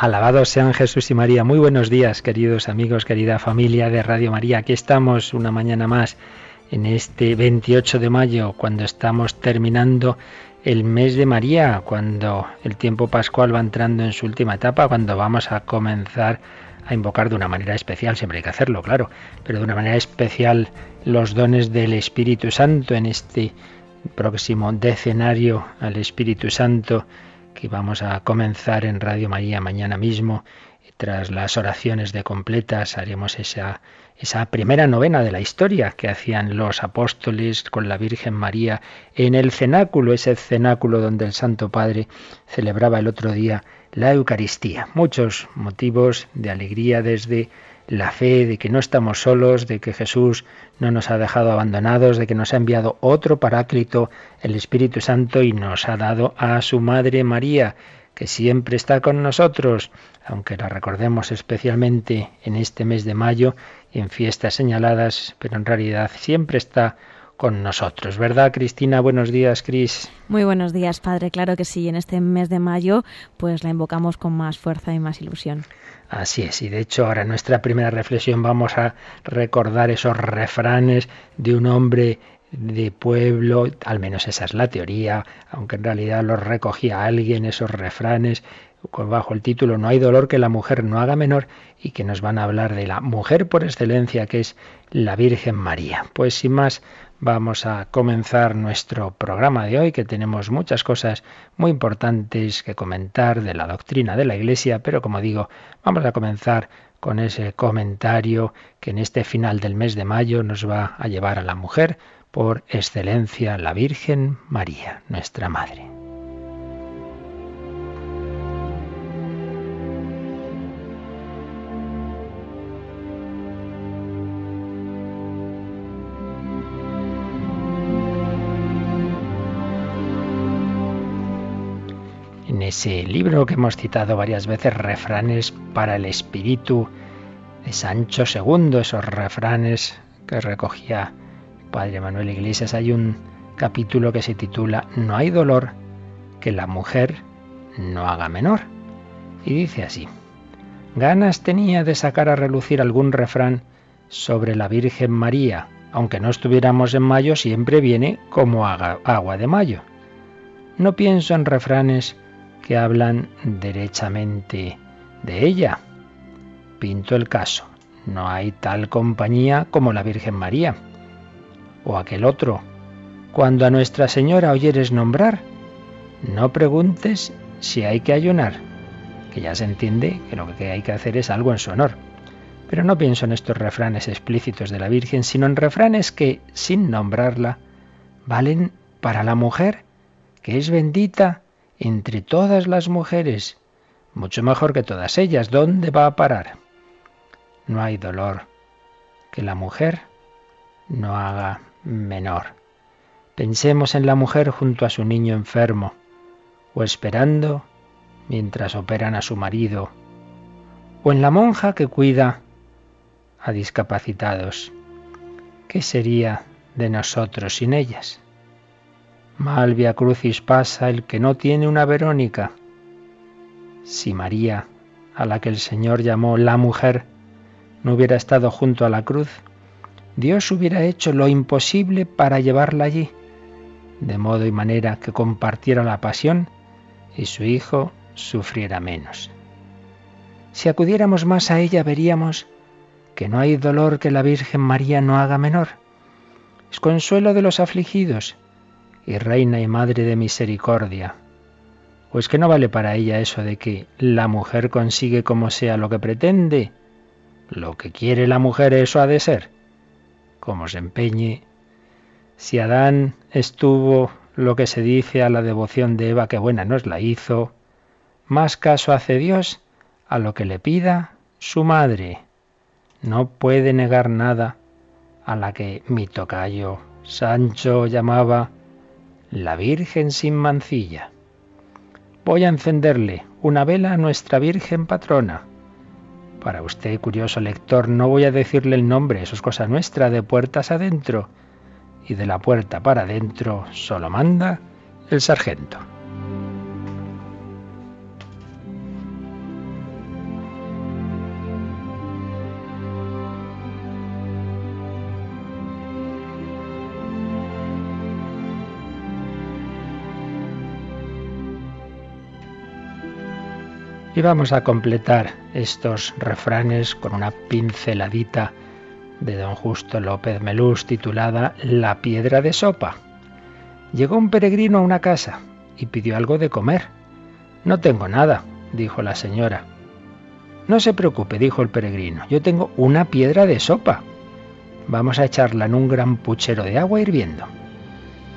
Alabados sean Jesús y María. Muy buenos días, queridos amigos, querida familia de Radio María. Aquí estamos una mañana más en este 28 de mayo, cuando estamos terminando el mes de María, cuando el tiempo pascual va entrando en su última etapa, cuando vamos a comenzar a invocar de una manera especial, siempre hay que hacerlo, claro, pero de una manera especial los dones del Espíritu Santo en este próximo decenario al Espíritu Santo que vamos a comenzar en Radio María mañana mismo. Tras las oraciones de completas haremos esa, esa primera novena de la historia que hacían los apóstoles con la Virgen María en el cenáculo, ese cenáculo donde el Santo Padre celebraba el otro día la Eucaristía. Muchos motivos de alegría desde la fe de que no estamos solos, de que Jesús no nos ha dejado abandonados, de que nos ha enviado otro paráclito, el Espíritu Santo, y nos ha dado a su Madre María, que siempre está con nosotros, aunque la recordemos especialmente en este mes de mayo y en fiestas señaladas, pero en realidad siempre está con nosotros. ¿Verdad, Cristina? Buenos días, Cris. Muy buenos días, Padre. Claro que sí, en este mes de mayo pues la invocamos con más fuerza y más ilusión. Así es, y de hecho ahora en nuestra primera reflexión vamos a recordar esos refranes de un hombre de pueblo, al menos esa es la teoría, aunque en realidad los recogía alguien, esos refranes, bajo el título No hay dolor que la mujer no haga menor y que nos van a hablar de la mujer por excelencia que es la Virgen María. Pues sin más, Vamos a comenzar nuestro programa de hoy, que tenemos muchas cosas muy importantes que comentar de la doctrina de la Iglesia, pero como digo, vamos a comenzar con ese comentario que en este final del mes de mayo nos va a llevar a la mujer por excelencia, la Virgen María, nuestra Madre. Ese libro que hemos citado varias veces, Refranes para el Espíritu de Sancho II, esos refranes que recogía Padre Manuel Iglesias, hay un capítulo que se titula No hay dolor que la mujer no haga menor. Y dice así, ganas tenía de sacar a relucir algún refrán sobre la Virgen María, aunque no estuviéramos en mayo, siempre viene como agua de mayo. No pienso en refranes que hablan derechamente de ella. Pinto el caso. No hay tal compañía como la Virgen María. O aquel otro. Cuando a Nuestra Señora oyeres nombrar, no preguntes si hay que ayunar, que ya se entiende que lo que hay que hacer es algo en su honor. Pero no pienso en estos refranes explícitos de la Virgen, sino en refranes que, sin nombrarla, valen para la mujer, que es bendita entre todas las mujeres, mucho mejor que todas ellas. ¿Dónde va a parar? No hay dolor que la mujer no haga menor. Pensemos en la mujer junto a su niño enfermo, o esperando mientras operan a su marido, o en la monja que cuida a discapacitados. ¿Qué sería de nosotros sin ellas? Mal via crucis pasa el que no tiene una Verónica. Si María, a la que el Señor llamó la mujer, no hubiera estado junto a la cruz, Dios hubiera hecho lo imposible para llevarla allí, de modo y manera que compartiera la pasión y su Hijo sufriera menos. Si acudiéramos más a ella veríamos que no hay dolor que la Virgen María no haga menor. Es consuelo de los afligidos y reina y madre de misericordia. Pues que no vale para ella eso de que la mujer consigue como sea lo que pretende. Lo que quiere la mujer eso ha de ser. Como se empeñe, Si Adán estuvo lo que se dice a la devoción de Eva, que buena nos la hizo, más caso hace Dios a lo que le pida su madre. No puede negar nada a la que mi tocayo Sancho llamaba la Virgen sin mancilla. Voy a encenderle una vela a nuestra Virgen patrona. Para usted, curioso lector, no voy a decirle el nombre, eso es cosa nuestra, de puertas adentro y de la puerta para adentro solo manda el sargento. Vamos a completar estos refranes con una pinceladita de don Justo López Melús titulada La piedra de sopa. Llegó un peregrino a una casa y pidió algo de comer. No tengo nada, dijo la señora. No se preocupe, dijo el peregrino, yo tengo una piedra de sopa. Vamos a echarla en un gran puchero de agua hirviendo.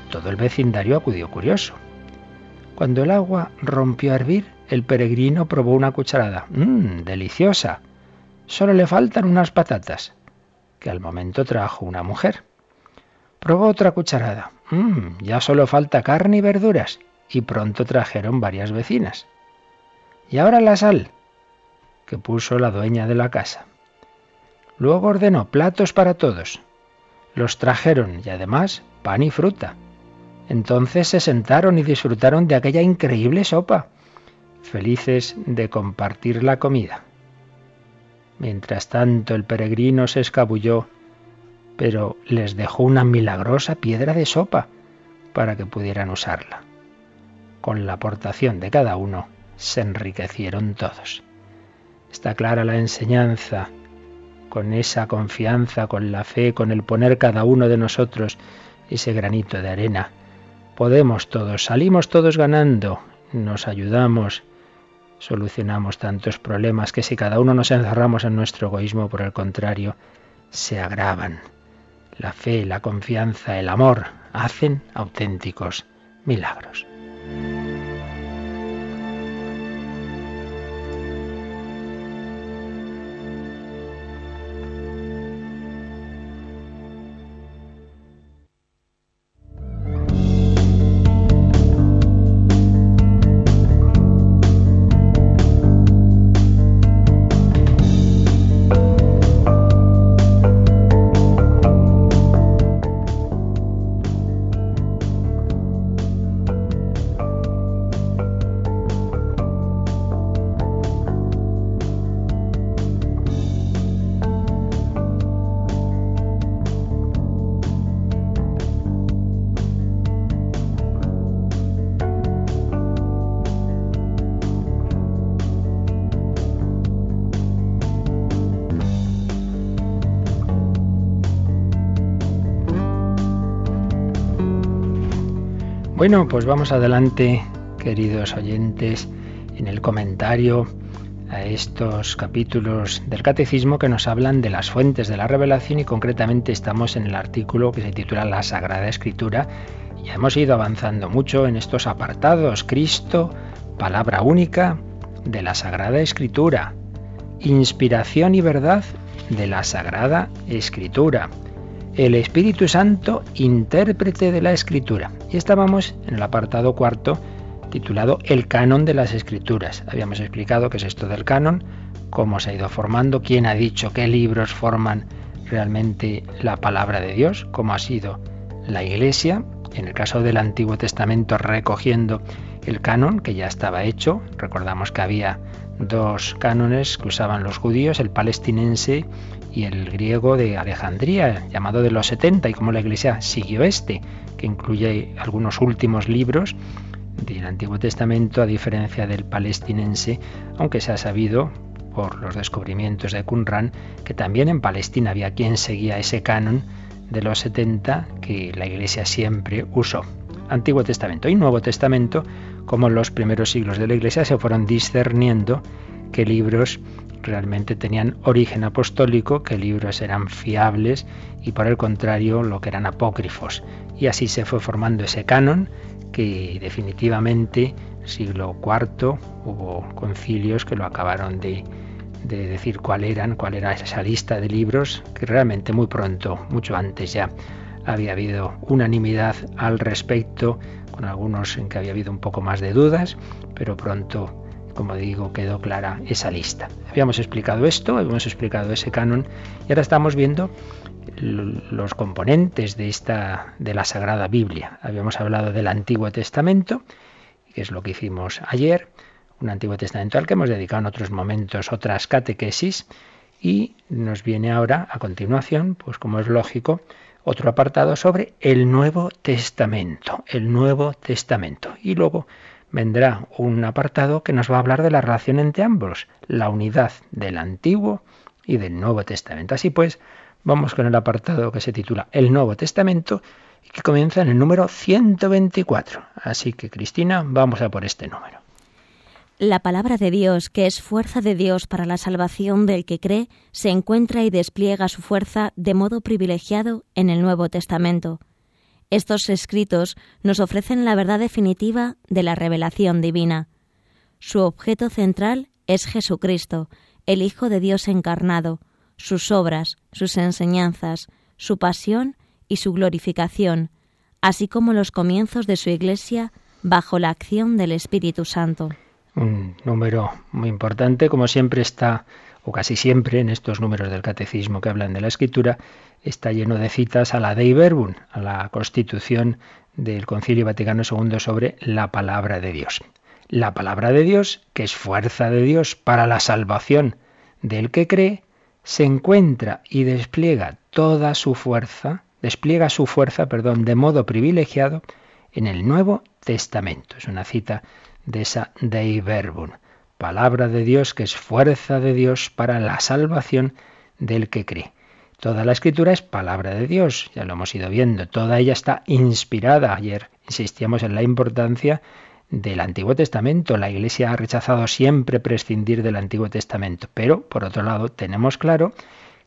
Todo el vecindario acudió curioso. Cuando el agua rompió a hervir, el peregrino probó una cucharada. ¡Mmm, deliciosa! Solo le faltan unas patatas que al momento trajo una mujer. Probó otra cucharada. Mmm, ya solo falta carne y verduras. Y pronto trajeron varias vecinas. Y ahora la sal, que puso la dueña de la casa. Luego ordenó platos para todos. Los trajeron y además pan y fruta. Entonces se sentaron y disfrutaron de aquella increíble sopa, felices de compartir la comida. Mientras tanto el peregrino se escabulló, pero les dejó una milagrosa piedra de sopa para que pudieran usarla. Con la aportación de cada uno se enriquecieron todos. Está clara la enseñanza, con esa confianza, con la fe, con el poner cada uno de nosotros ese granito de arena. Podemos todos, salimos todos ganando, nos ayudamos, solucionamos tantos problemas que si cada uno nos encerramos en nuestro egoísmo, por el contrario, se agravan. La fe, la confianza, el amor hacen auténticos milagros. Bueno, pues vamos adelante, queridos oyentes, en el comentario a estos capítulos del catecismo que nos hablan de las fuentes de la revelación y concretamente estamos en el artículo que se titula La Sagrada Escritura. Ya hemos ido avanzando mucho en estos apartados. Cristo, palabra única de la Sagrada Escritura. Inspiración y verdad de la Sagrada Escritura el Espíritu Santo, intérprete de la Escritura. Y estábamos en el apartado cuarto titulado El canon de las Escrituras. Habíamos explicado qué es esto del canon, cómo se ha ido formando, quién ha dicho qué libros forman realmente la palabra de Dios, cómo ha sido la Iglesia, en el caso del Antiguo Testamento recogiendo el canon que ya estaba hecho. Recordamos que había dos cánones que usaban los judíos, el palestinense y el griego de Alejandría, llamado de los 70, y como la Iglesia siguió este, que incluye algunos últimos libros del Antiguo Testamento, a diferencia del palestinense, aunque se ha sabido por los descubrimientos de Qumran que también en Palestina había quien seguía ese canon de los 70 que la Iglesia siempre usó. Antiguo Testamento y Nuevo Testamento, como en los primeros siglos de la Iglesia se fueron discerniendo qué libros realmente tenían origen apostólico, qué libros eran fiables y por el contrario lo que eran apócrifos. Y así se fue formando ese canon que definitivamente siglo IV hubo concilios que lo acabaron de, de decir cuál eran, cuál era esa lista de libros, que realmente muy pronto, mucho antes ya, había habido unanimidad al respecto, con algunos en que había habido un poco más de dudas, pero pronto como digo, quedó clara esa lista. Habíamos explicado esto, habíamos explicado ese canon y ahora estamos viendo los componentes de esta de la Sagrada Biblia. Habíamos hablado del Antiguo Testamento, que es lo que hicimos ayer, un Antiguo Testamento al que hemos dedicado en otros momentos otras catequesis y nos viene ahora a continuación, pues como es lógico, otro apartado sobre el Nuevo Testamento, el Nuevo Testamento. Y luego vendrá un apartado que nos va a hablar de la relación entre ambos, la unidad del Antiguo y del Nuevo Testamento. Así pues, vamos con el apartado que se titula El Nuevo Testamento y que comienza en el número 124. Así que, Cristina, vamos a por este número. La palabra de Dios, que es fuerza de Dios para la salvación del que cree, se encuentra y despliega su fuerza de modo privilegiado en el Nuevo Testamento. Estos escritos nos ofrecen la verdad definitiva de la revelación divina. Su objeto central es Jesucristo, el Hijo de Dios encarnado, sus obras, sus enseñanzas, su pasión y su glorificación, así como los comienzos de su Iglesia bajo la acción del Espíritu Santo. Un número muy importante, como siempre está, o casi siempre en estos números del catecismo que hablan de la escritura, está lleno de citas a la Dei Verbum, a la constitución del Concilio Vaticano II sobre la palabra de Dios. La palabra de Dios, que es fuerza de Dios para la salvación del que cree, se encuentra y despliega toda su fuerza, despliega su fuerza, perdón, de modo privilegiado en el Nuevo Testamento. Es una cita de esa Dei Verbum, palabra de Dios que es fuerza de Dios para la salvación del que cree. Toda la escritura es palabra de Dios, ya lo hemos ido viendo, toda ella está inspirada. Ayer insistíamos en la importancia del Antiguo Testamento. La Iglesia ha rechazado siempre prescindir del Antiguo Testamento, pero por otro lado tenemos claro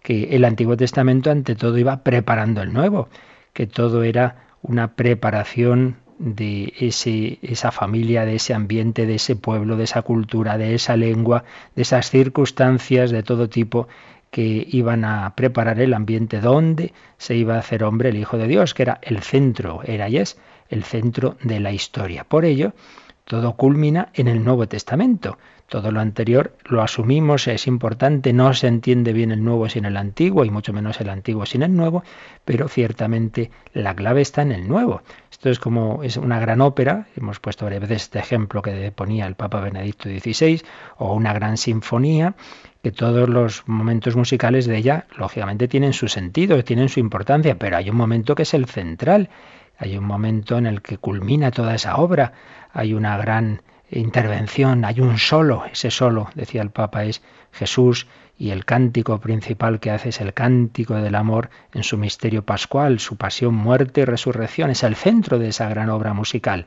que el Antiguo Testamento ante todo iba preparando el Nuevo, que todo era una preparación de ese, esa familia, de ese ambiente, de ese pueblo, de esa cultura, de esa lengua, de esas circunstancias de todo tipo que iban a preparar el ambiente donde se iba a hacer hombre el Hijo de Dios, que era el centro, era y es el centro de la historia. Por ello, todo culmina en el Nuevo Testamento. Todo lo anterior lo asumimos, es importante, no se entiende bien el nuevo sin el antiguo y mucho menos el antiguo sin el nuevo, pero ciertamente la clave está en el nuevo. Esto es como es una gran ópera, hemos puesto varias veces este ejemplo que ponía el Papa Benedicto XVI, o una gran sinfonía, que todos los momentos musicales de ella, lógicamente, tienen su sentido, tienen su importancia, pero hay un momento que es el central, hay un momento en el que culmina toda esa obra, hay una gran intervención, hay un solo, ese solo, decía el Papa, es Jesús y el cántico principal que hace es el cántico del amor en su misterio pascual, su pasión, muerte y resurrección, es el centro de esa gran obra musical.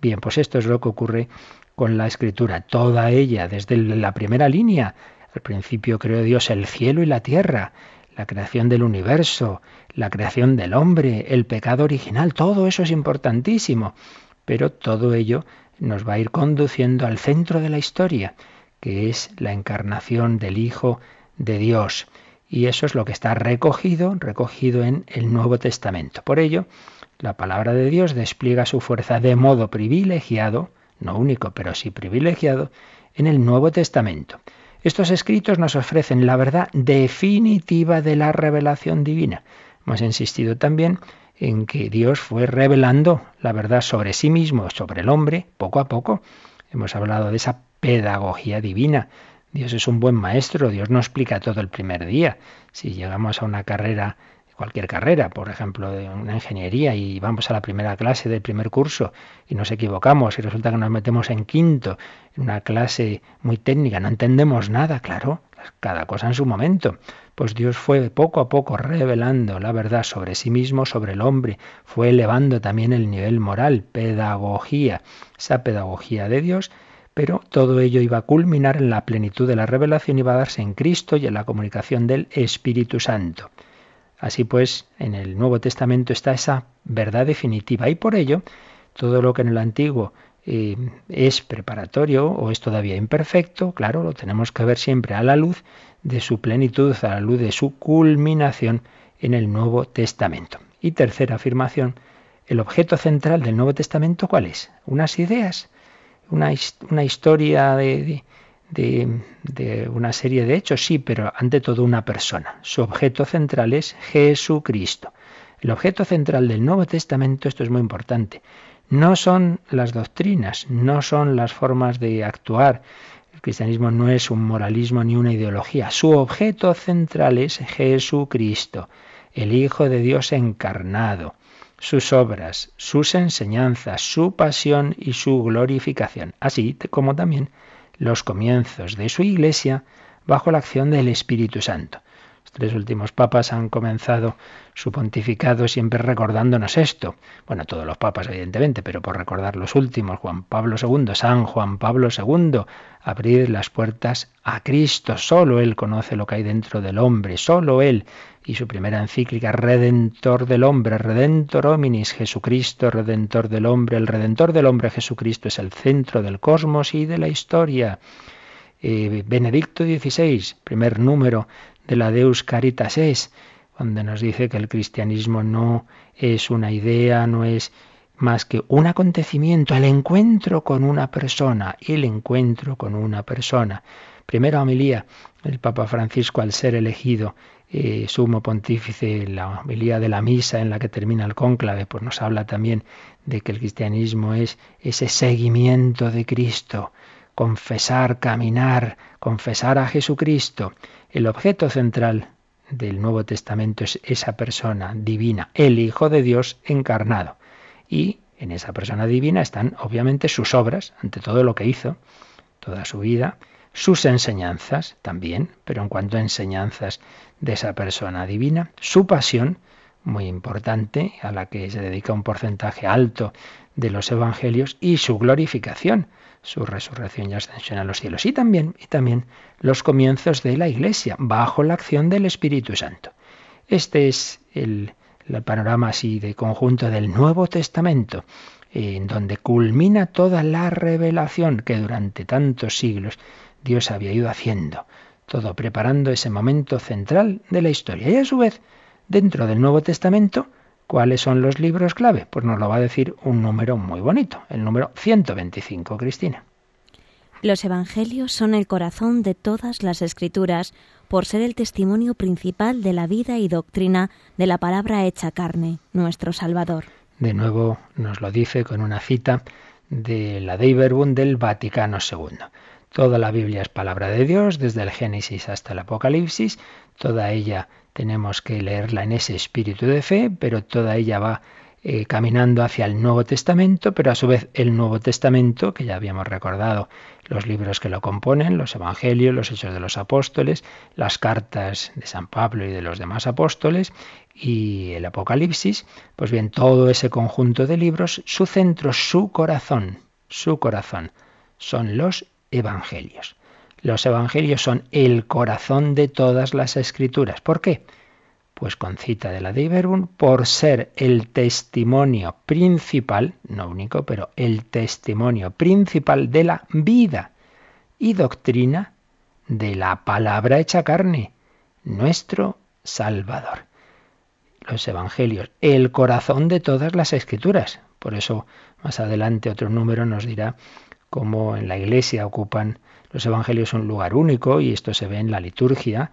Bien, pues esto es lo que ocurre con la escritura, toda ella, desde la primera línea. Al principio creó Dios el cielo y la tierra, la creación del universo, la creación del hombre, el pecado original, todo eso es importantísimo, pero todo ello nos va a ir conduciendo al centro de la historia, que es la encarnación del Hijo de Dios. Y eso es lo que está recogido, recogido en el Nuevo Testamento. Por ello, la palabra de Dios despliega su fuerza de modo privilegiado, no único, pero sí privilegiado, en el Nuevo Testamento. Estos escritos nos ofrecen la verdad definitiva de la revelación divina. Hemos insistido también en que Dios fue revelando la verdad sobre sí mismo, sobre el hombre, poco a poco. Hemos hablado de esa pedagogía divina. Dios es un buen maestro, Dios no explica todo el primer día. Si llegamos a una carrera, cualquier carrera, por ejemplo, de una ingeniería, y vamos a la primera clase del primer curso y nos equivocamos y resulta que nos metemos en quinto, en una clase muy técnica, no entendemos nada, claro, cada cosa en su momento. Pues Dios fue poco a poco revelando la verdad sobre sí mismo, sobre el hombre, fue elevando también el nivel moral, pedagogía, esa pedagogía de Dios pero todo ello iba a culminar en la plenitud de la revelación y iba a darse en Cristo y en la comunicación del Espíritu Santo. Así pues, en el Nuevo Testamento está esa verdad definitiva y por ello todo lo que en el Antiguo eh, es preparatorio o es todavía imperfecto, claro, lo tenemos que ver siempre a la luz de su plenitud, a la luz de su culminación en el Nuevo Testamento. Y tercera afirmación, el objeto central del Nuevo Testamento, ¿cuál es? Unas ideas, una, una historia de, de, de, una serie de hechos, sí, pero ante todo una persona. Su objeto central es Jesucristo. El objeto central del Nuevo Testamento, esto es muy importante, no son las doctrinas, no son las formas de actuar. El cristianismo no es un moralismo ni una ideología. Su objeto central es Jesucristo, el Hijo de Dios encarnado sus obras, sus enseñanzas, su pasión y su glorificación, así como también los comienzos de su iglesia bajo la acción del Espíritu Santo. Los tres últimos papas han comenzado su pontificado siempre recordándonos esto. Bueno, todos los papas, evidentemente, pero por recordar los últimos, Juan Pablo II, San Juan Pablo II, abrir las puertas a Cristo. Solo Él conoce lo que hay dentro del hombre, solo Él. Y su primera encíclica, Redentor del hombre, Redentor hominis, Jesucristo, Redentor del hombre. El Redentor del hombre, Jesucristo, es el centro del cosmos y de la historia. Eh, Benedicto XVI, primer número de la Deus Caritas es, donde nos dice que el cristianismo no es una idea, no es más que un acontecimiento, el encuentro con una persona, el encuentro con una persona. Primera homilía, el Papa Francisco al ser elegido eh, sumo pontífice, la homilía de la misa en la que termina el cónclave, pues nos habla también de que el cristianismo es ese seguimiento de Cristo, confesar, caminar, confesar a Jesucristo. El objeto central del Nuevo Testamento es esa persona divina, el Hijo de Dios encarnado. Y en esa persona divina están obviamente sus obras, ante todo lo que hizo, toda su vida, sus enseñanzas también, pero en cuanto a enseñanzas de esa persona divina, su pasión, muy importante, a la que se dedica un porcentaje alto de los evangelios, y su glorificación, su resurrección y ascensión a los cielos. Y también, y también los comienzos de la Iglesia, bajo la acción del Espíritu Santo. Este es el, el panorama así de conjunto del Nuevo Testamento, en donde culmina toda la revelación que durante tantos siglos Dios había ido haciendo, todo preparando ese momento central de la historia. Y a su vez, dentro del Nuevo Testamento, ¿Cuáles son los libros clave? Pues nos lo va a decir un número muy bonito, el número 125, Cristina. Los Evangelios son el corazón de todas las escrituras por ser el testimonio principal de la vida y doctrina de la palabra hecha carne, nuestro Salvador. De nuevo nos lo dice con una cita de la Dei Verbum del Vaticano II. Toda la Biblia es palabra de Dios, desde el Génesis hasta el Apocalipsis, toda ella tenemos que leerla en ese espíritu de fe, pero toda ella va eh, caminando hacia el Nuevo Testamento, pero a su vez el Nuevo Testamento, que ya habíamos recordado los libros que lo componen, los Evangelios, los Hechos de los Apóstoles, las cartas de San Pablo y de los demás apóstoles, y el Apocalipsis, pues bien, todo ese conjunto de libros, su centro, su corazón, su corazón, son los Evangelios. Los evangelios son el corazón de todas las escrituras. ¿Por qué? Pues con cita de la de por ser el testimonio principal, no único, pero el testimonio principal de la vida y doctrina de la palabra hecha carne, nuestro Salvador. Los evangelios, el corazón de todas las escrituras. Por eso más adelante otro número nos dirá cómo en la iglesia ocupan los evangelios un lugar único y esto se ve en la liturgia.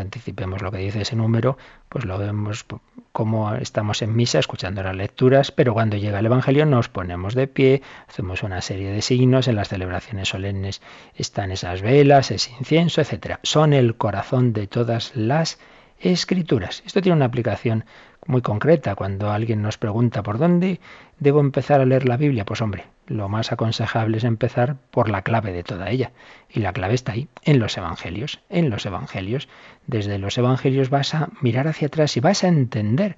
Anticipemos lo que dice ese número, pues lo vemos como estamos en misa escuchando las lecturas, pero cuando llega el evangelio nos ponemos de pie, hacemos una serie de signos, en las celebraciones solemnes están esas velas, ese incienso, etcétera. Son el corazón de todas las escrituras. Esto tiene una aplicación muy concreta. Cuando alguien nos pregunta por dónde debo empezar a leer la Biblia, pues hombre, lo más aconsejable es empezar por la clave de toda ella. Y la clave está ahí, en los Evangelios. En los Evangelios. Desde los Evangelios vas a mirar hacia atrás y vas a entender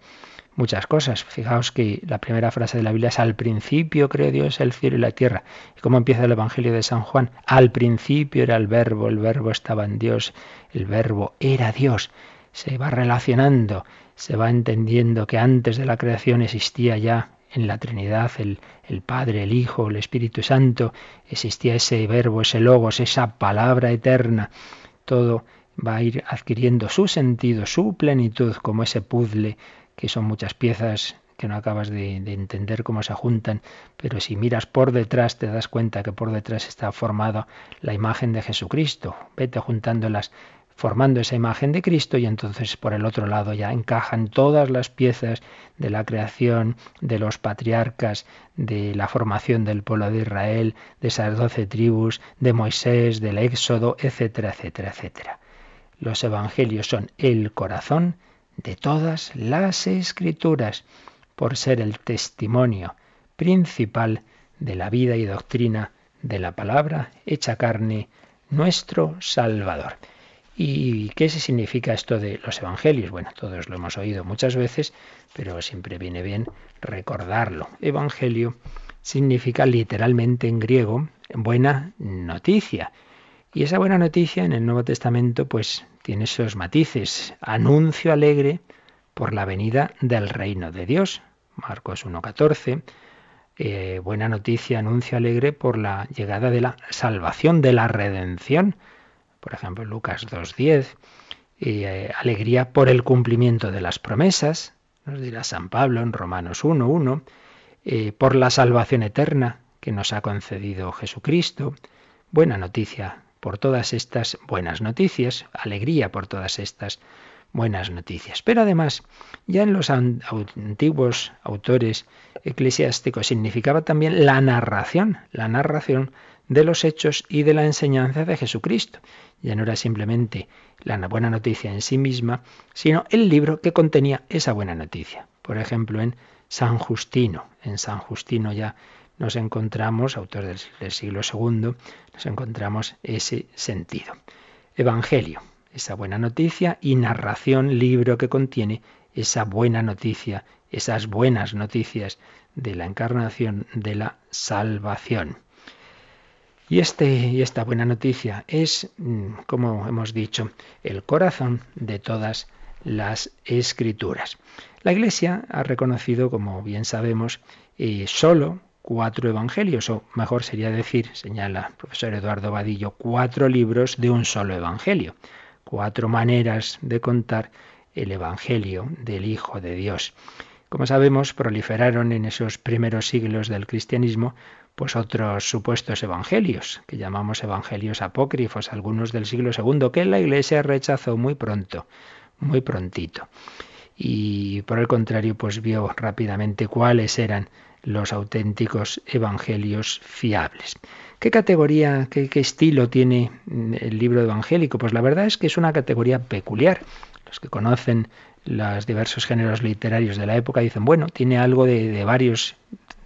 muchas cosas. Fijaos que la primera frase de la Biblia es al principio creó Dios el cielo y la tierra. ¿Y cómo empieza el Evangelio de San Juan? Al principio era el verbo, el verbo estaba en Dios, el verbo era Dios. Se va relacionando, se va entendiendo que antes de la creación existía ya en la Trinidad el, el Padre, el Hijo, el Espíritu Santo, existía ese verbo, ese logos, esa palabra eterna. Todo va a ir adquiriendo su sentido, su plenitud, como ese puzzle que son muchas piezas que no acabas de, entender cómo se juntan, pero si miras por detrás te das cuenta que por detrás está formada la imagen de Jesucristo. Vete juntándolas, formando esa imagen de Cristo y entonces por el otro lado ya encajan todas las piezas de la creación, de los patriarcas, de la formación del pueblo de Israel, de esas doce tribus, de Moisés, del Éxodo, etcétera, etcétera, etcétera. Los evangelios son el corazón de todas las escrituras, por ser el testimonio principal de la vida y doctrina de la palabra hecha carne, nuestro Salvador. ¿Y qué significa esto de los evangelios? Bueno, todos lo hemos oído muchas veces, pero siempre viene bien recordarlo. Evangelio significa literalmente en griego buena noticia. Y esa buena noticia en el Nuevo Testamento pues tiene esos matices. Anuncio alegre por la venida del reino de Dios. Marcos 1.14. Eh, buena noticia, anuncio alegre por la llegada de la salvación, de la redención. Por ejemplo, Lucas 2.10. Eh, alegría por el cumplimiento de las promesas, nos dirá San Pablo en Romanos 1.1. Eh, por la salvación eterna que nos ha concedido Jesucristo. Buena noticia por todas estas buenas noticias, alegría por todas estas buenas noticias. Pero además, ya en los antiguos autores eclesiásticos significaba también la narración, la narración de los hechos y de la enseñanza de Jesucristo. Ya no era simplemente la buena noticia en sí misma, sino el libro que contenía esa buena noticia. Por ejemplo, en San Justino. En San Justino ya nos encontramos, autor del, siglo II, nos encontramos ese sentido. Evangelio, esa buena noticia, y narración, libro que contiene esa buena noticia, esas buenas noticias de la encarnación, de la salvación. Y, este, y esta buena noticia es, mm, como hemos dicho, el corazón de todas las escrituras. La Iglesia ha reconocido, como bien sabemos, eh, solo cuatro evangelios, o mejor sería decir, señala el profesor Eduardo Vadillo, cuatro libros de un solo evangelio, cuatro maneras de contar el evangelio del Hijo de Dios. Como sabemos, proliferaron en esos primeros siglos del cristianismo pues otros supuestos evangelios, que llamamos evangelios apócrifos, algunos del siglo II, que la Iglesia rechazó muy pronto, muy prontito. Y por el contrario, pues vio rápidamente cuáles eran los auténticos evangelios fiables. ¿Qué categoría, qué, estilo tiene el libro evangélico? Pues la verdad es que es una categoría peculiar. Los que conocen los diversos géneros literarios de la época dicen, bueno, tiene algo de, varios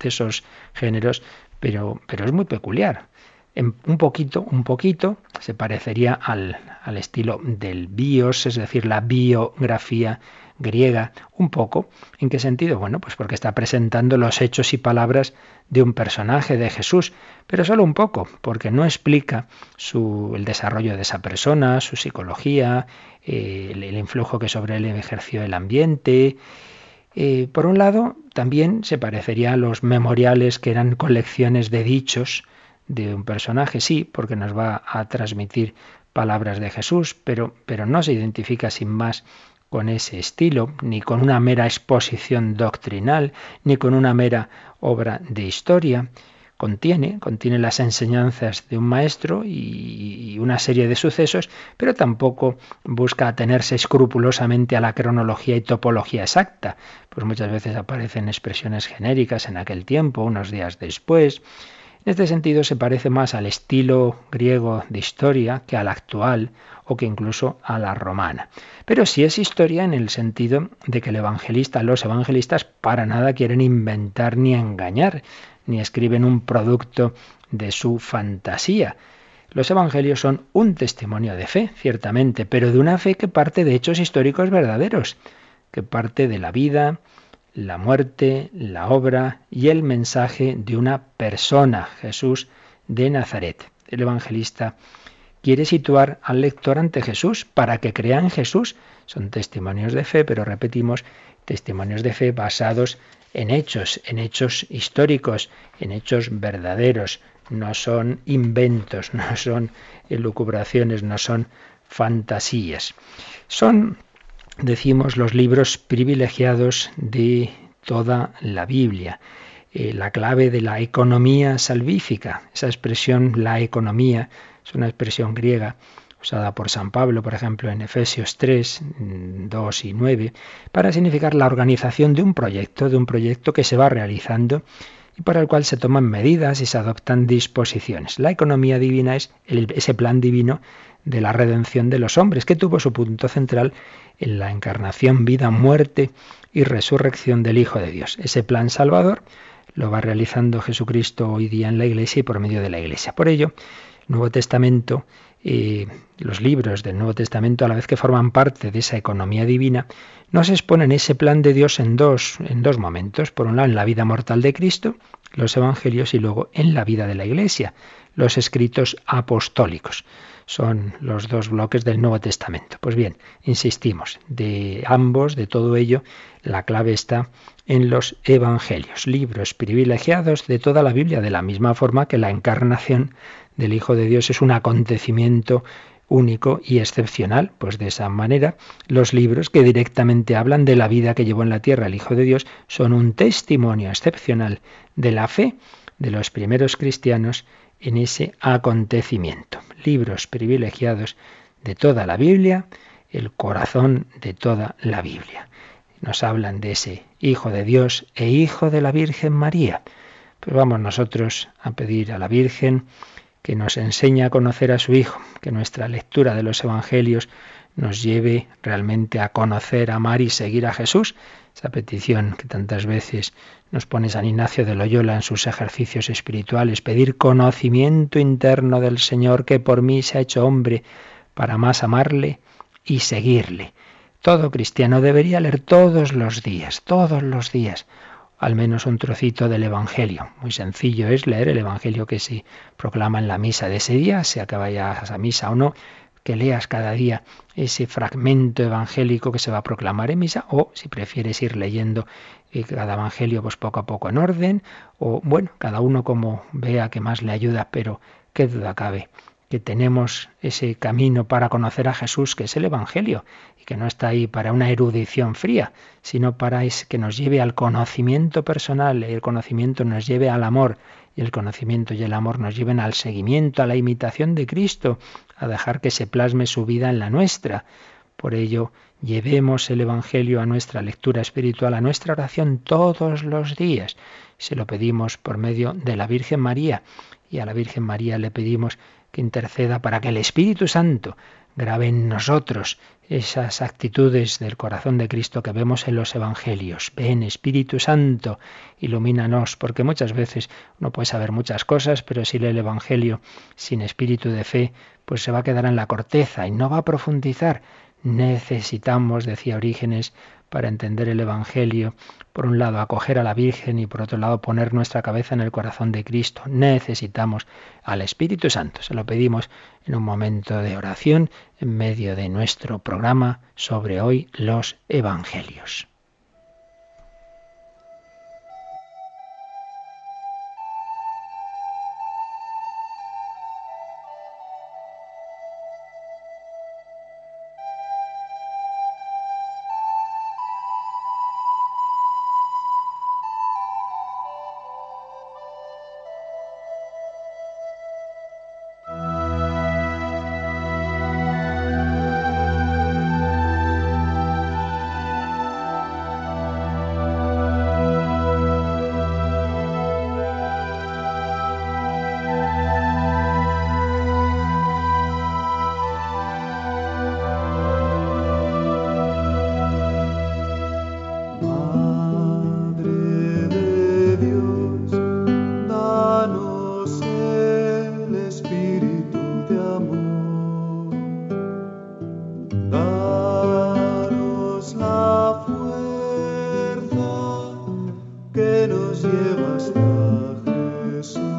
de esos géneros, pero, pero es muy peculiar. En un poquito, un poquito, se parecería al, al estilo del bios, es decir, la biografía griega, un poco. ¿En qué sentido? Bueno, pues porque está presentando los hechos y palabras de un personaje, de Jesús, pero solo un poco, porque no explica su, el desarrollo de esa persona, su psicología, eh, el, influjo que sobre él ejerció el ambiente. Eh, por un lado, también se parecería a los memoriales que eran colecciones de dichos de un personaje, sí, porque nos va a transmitir palabras de Jesús, pero, pero no se identifica sin más con ese estilo, ni con una mera exposición doctrinal, ni con una mera obra de historia. Contiene, contiene las enseñanzas de un maestro y una serie de sucesos, pero tampoco busca atenerse escrupulosamente a la cronología y topología exacta, pues muchas veces aparecen expresiones genéricas en aquel tiempo, unos días después, en este sentido se parece más al estilo griego de historia que al actual o que incluso a la romana. Pero sí es historia en el sentido de que el evangelista, los evangelistas para nada quieren inventar ni engañar, ni escriben un producto de su fantasía. Los evangelios son un testimonio de fe, ciertamente, pero de una fe que parte de hechos históricos verdaderos, que parte de la vida, la muerte, la obra y el mensaje de una persona, Jesús de Nazaret. El evangelista quiere situar al lector ante Jesús para que crea en Jesús. Son testimonios de fe, pero repetimos, testimonios de fe basados en hechos, en hechos históricos, en hechos verdaderos. No son inventos, no son elucubraciones, no son fantasías. Son, decimos, los libros privilegiados de toda la Biblia. Eh, la clave de la economía salvífica, esa expresión, la economía, es una expresión griega usada por San Pablo, por ejemplo, en Efesios 3, 2 y 9, para significar la organización de un proyecto, de un proyecto que se va realizando y para el cual se toman medidas y se adoptan disposiciones. La economía divina es ese plan divino de la redención de los hombres, que tuvo su punto central en la encarnación, vida, muerte y resurrección del Hijo de Dios. Ese plan salvador lo va realizando Jesucristo hoy día en la Iglesia y por medio de la Iglesia. Por ello, Nuevo Testamento, los libros del Nuevo Testamento, a la vez que forman parte de esa economía divina, nos exponen ese plan de Dios en dos, en dos momentos. Por un lado, en la vida mortal de Cristo, los evangelios, y luego en la vida de la Iglesia, los escritos apostólicos. Son los dos bloques del Nuevo Testamento. Pues bien, insistimos, de ambos, de todo ello, la clave está en los evangelios, libros privilegiados de toda la Biblia, de la misma forma que la encarnación del Hijo de Dios es un acontecimiento único y excepcional. Pues de esa manera, los libros que directamente hablan de la vida que llevó en la tierra el Hijo de Dios son un testimonio excepcional de la fe de los primeros cristianos en ese acontecimiento. Libros privilegiados de toda la Biblia, el corazón de toda la Biblia. Nos hablan de ese Hijo de Dios e Hijo de la Virgen María. Pues vamos nosotros a pedir a la Virgen que nos enseñe a conocer a su Hijo, que nuestra lectura de los Evangelios nos lleve realmente a conocer, amar y seguir a Jesús. Esa petición que tantas veces nos pone San Ignacio de Loyola en sus ejercicios espirituales, pedir conocimiento interno del Señor que por mí se ha hecho hombre para más amarle y seguirle. Todo cristiano debería leer todos los días, todos los días, al menos un trocito del Evangelio. Muy sencillo es leer el Evangelio que se proclama en la misa de ese día, sea que vayas a misa o no, que leas cada día ese fragmento evangélico que se va a proclamar en misa, o si prefieres ir leyendo eh, cada evangelio pues poco a poco en orden, o bueno, cada uno como vea que más le ayuda, pero qué duda cabe que tenemos ese camino para conocer a Jesús, que es el Evangelio, y que no está ahí para una erudición fría, sino para que nos lleve al conocimiento personal, y el conocimiento nos lleve al amor, y el conocimiento y el amor nos lleven al seguimiento, a la imitación de Cristo, a dejar que se plasme su vida en la nuestra. Por ello, llevemos el Evangelio a nuestra lectura espiritual, a nuestra oración todos los días. Se lo pedimos por medio de la Virgen María, y a la Virgen María le pedimos que interceda para que el Espíritu Santo grabe en nosotros esas actitudes del corazón de Cristo que vemos en los Evangelios. Ven, Espíritu Santo, ilumínanos, porque muchas veces uno puede saber muchas cosas, pero si lee el Evangelio sin espíritu de fe, pues se va a quedar en la corteza y no va a profundizar. Necesitamos, decía Orígenes, para entender el Evangelio, por un lado acoger a la Virgen y por otro lado poner nuestra cabeza en el corazón de Cristo. Necesitamos al Espíritu Santo. Se lo pedimos en un momento de oración en medio de nuestro programa sobre hoy los Evangelios. nos lleva hasta Jesús.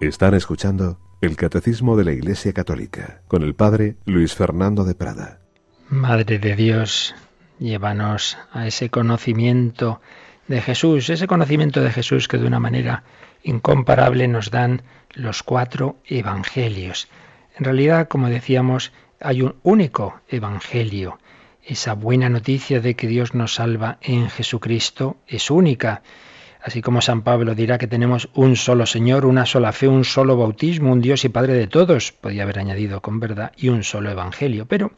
Están escuchando el Catecismo de la Iglesia Católica con el Padre Luis Fernando de Prada. Madre de Dios, llévanos a ese conocimiento de Jesús, ese conocimiento de Jesús que de una manera incomparable nos dan los cuatro evangelios. En realidad, como decíamos, hay un único evangelio. Esa buena noticia de que Dios nos salva en Jesucristo es única. Así como San Pablo dirá que tenemos un solo Señor, una sola fe, un solo bautismo, un Dios y Padre de todos, podía haber añadido con verdad, y un solo Evangelio. Pero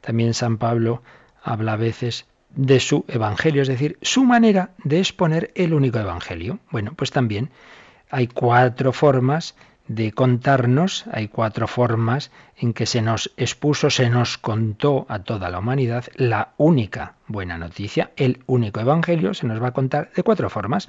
también San Pablo habla a veces de su Evangelio, es decir, su manera de exponer el único Evangelio. Bueno, pues también hay cuatro formas de contarnos, hay cuatro formas en que se nos expuso, se nos contó a toda la humanidad la única buena noticia, el único evangelio, se nos va a contar de cuatro formas.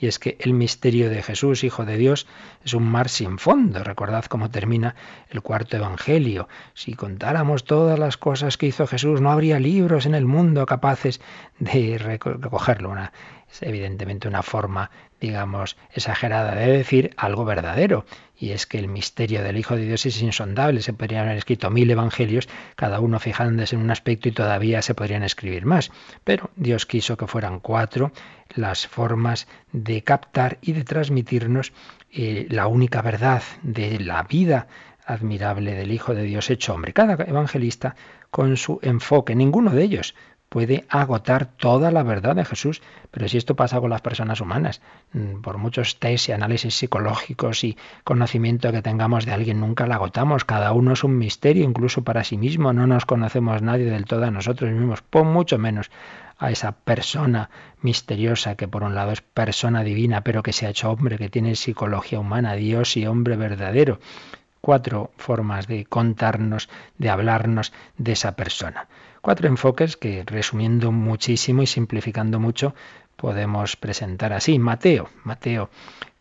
Y es que el misterio de Jesús, Hijo de Dios, es un mar sin fondo. Recordad cómo termina el cuarto Evangelio. Si contáramos todas las cosas que hizo Jesús, no habría libros en el mundo capaces de recogerlo. Una, es evidentemente una forma, digamos, exagerada de decir algo verdadero y es que el misterio del Hijo de Dios es insondable. Se podrían haber escrito mil evangelios, cada uno fijándose en un aspecto y todavía se podrían escribir más. Pero Dios quiso que fueran cuatro las formas de captar y de transmitirnos eh, la única verdad de la vida admirable del Hijo de Dios hecho hombre. Cada evangelista con su enfoque, ninguno de ellos puede agotar toda la verdad de Jesús. Pero si esto pasa con las personas humanas, mm, por muchos test y análisis psicológicos y conocimiento que tengamos de alguien, nunca la agotamos. Cada uno es un misterio, incluso para sí mismo. No nos conocemos nadie del todo a nosotros mismos, por mucho menos a esa persona misteriosa que por un lado es persona divina, pero que se ha hecho hombre, que tiene psicología humana, Dios y hombre verdadero cuatro formas de contarnos, de hablarnos de esa persona. Cuatro enfoques que, resumiendo muchísimo y simplificando mucho, podemos presentar así. Mateo, Mateo,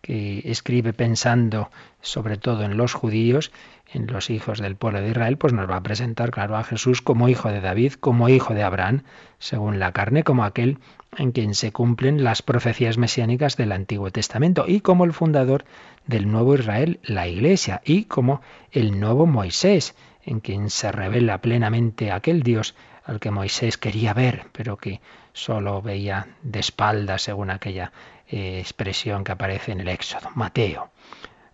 que escribe pensando sobre todo en los judíos, en los hijos del pueblo de Israel, pues nos va a presentar, claro, a Jesús como hijo de David, como hijo de Abraham, según la carne, como aquel en quien se cumplen las profecías mesiánicas del Antiguo Testamento, y como el fundador del nuevo Israel, la Iglesia, y como el nuevo Moisés, en quien se revela plenamente aquel Dios al que Moisés quería ver, pero que solo veía de espaldas, según aquella eh, expresión que aparece en el Éxodo. Mateo.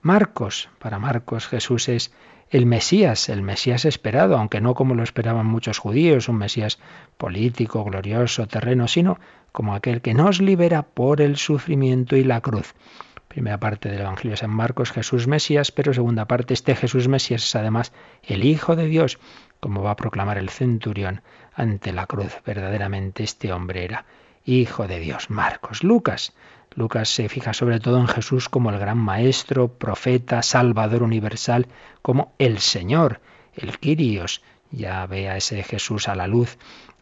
Marcos. Para Marcos Jesús es el Mesías, el Mesías esperado, aunque no como lo esperaban muchos judíos, un Mesías político, glorioso, terreno, sino como aquel que nos libera por el sufrimiento y la cruz. Primera parte del Evangelio de San Marcos, Jesús Mesías, pero segunda parte, este Jesús Mesías es además el Hijo de Dios, como va a proclamar el centurión ante la cruz. Verdaderamente este hombre era Hijo de Dios. Marcos, Lucas. Lucas se fija sobre todo en Jesús como el gran maestro, profeta, salvador universal, como el Señor, el Kyrios. Ya ve a ese Jesús a la luz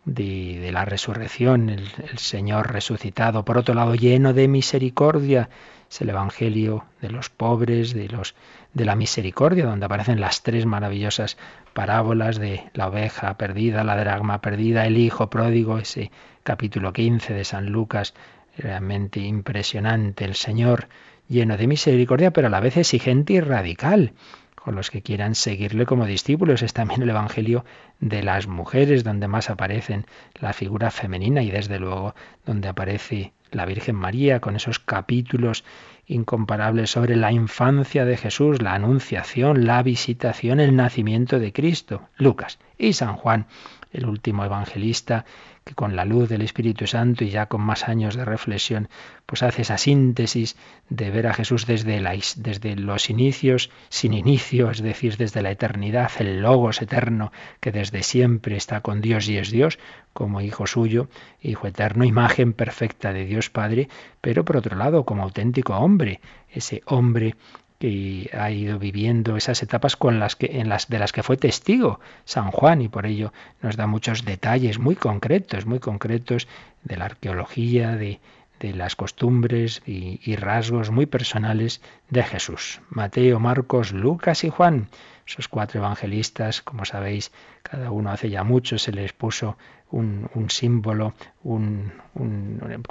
de, la resurrección, el, el, Señor resucitado. Por otro lado, lleno de misericordia. Es el Evangelio de los pobres, de los de la misericordia, donde aparecen las tres maravillosas parábolas de la oveja perdida, la dragma perdida, el hijo pródigo, ese capítulo 15 de San Lucas, realmente impresionante, el Señor lleno de misericordia, pero a la vez exigente y radical con los que quieran seguirle como discípulos. Es también el Evangelio de las mujeres, donde más aparecen la figura femenina y desde luego donde aparece la Virgen María con esos capítulos incomparables sobre la infancia de Jesús, la anunciación, la visitación, el nacimiento de Cristo. Lucas y San Juan, el último evangelista, que con la luz del Espíritu Santo y ya con más años de reflexión, pues hace esa síntesis de ver a Jesús desde, desde los inicios, sin inicio, es decir, desde la eternidad, el Logos eterno, que desde siempre está con Dios y es Dios, como Hijo suyo, Hijo eterno, imagen perfecta de Dios Padre, pero por otro lado, como auténtico hombre, ese hombre que ha ido viviendo esas etapas con las que, en las, de las que fue testigo San Juan y por ello nos da muchos detalles muy concretos, muy concretos de la arqueología, de, de las costumbres y, y, rasgos muy personales de Jesús. Mateo, Marcos, Lucas y Juan, esos cuatro evangelistas, como sabéis, cada uno hace ya mucho se les puso un, símbolo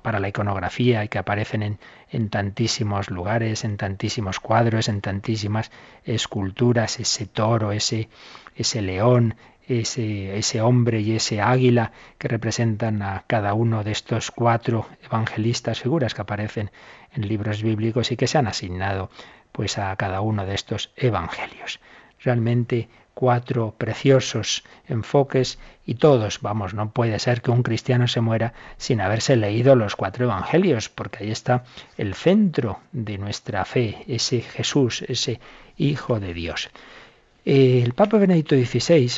para la iconografía y que aparecen en, en tantísimos lugares, en tantísimos cuadros, en tantísimas esculturas, ese toro, ese, ese león, ese, ese, hombre y ese águila que representan a cada uno de estos cuatro evangelistas, figuras que aparecen en libros bíblicos y que se han asignado pues a cada uno de estos evangelios. Realmente cuatro preciosos enfoques y todos, vamos, no puede ser que un cristiano se muera sin haberse leído los cuatro evangelios, porque ahí está el centro de nuestra fe, ese Jesús, ese Hijo de Dios. El Papa Benedicto XVI,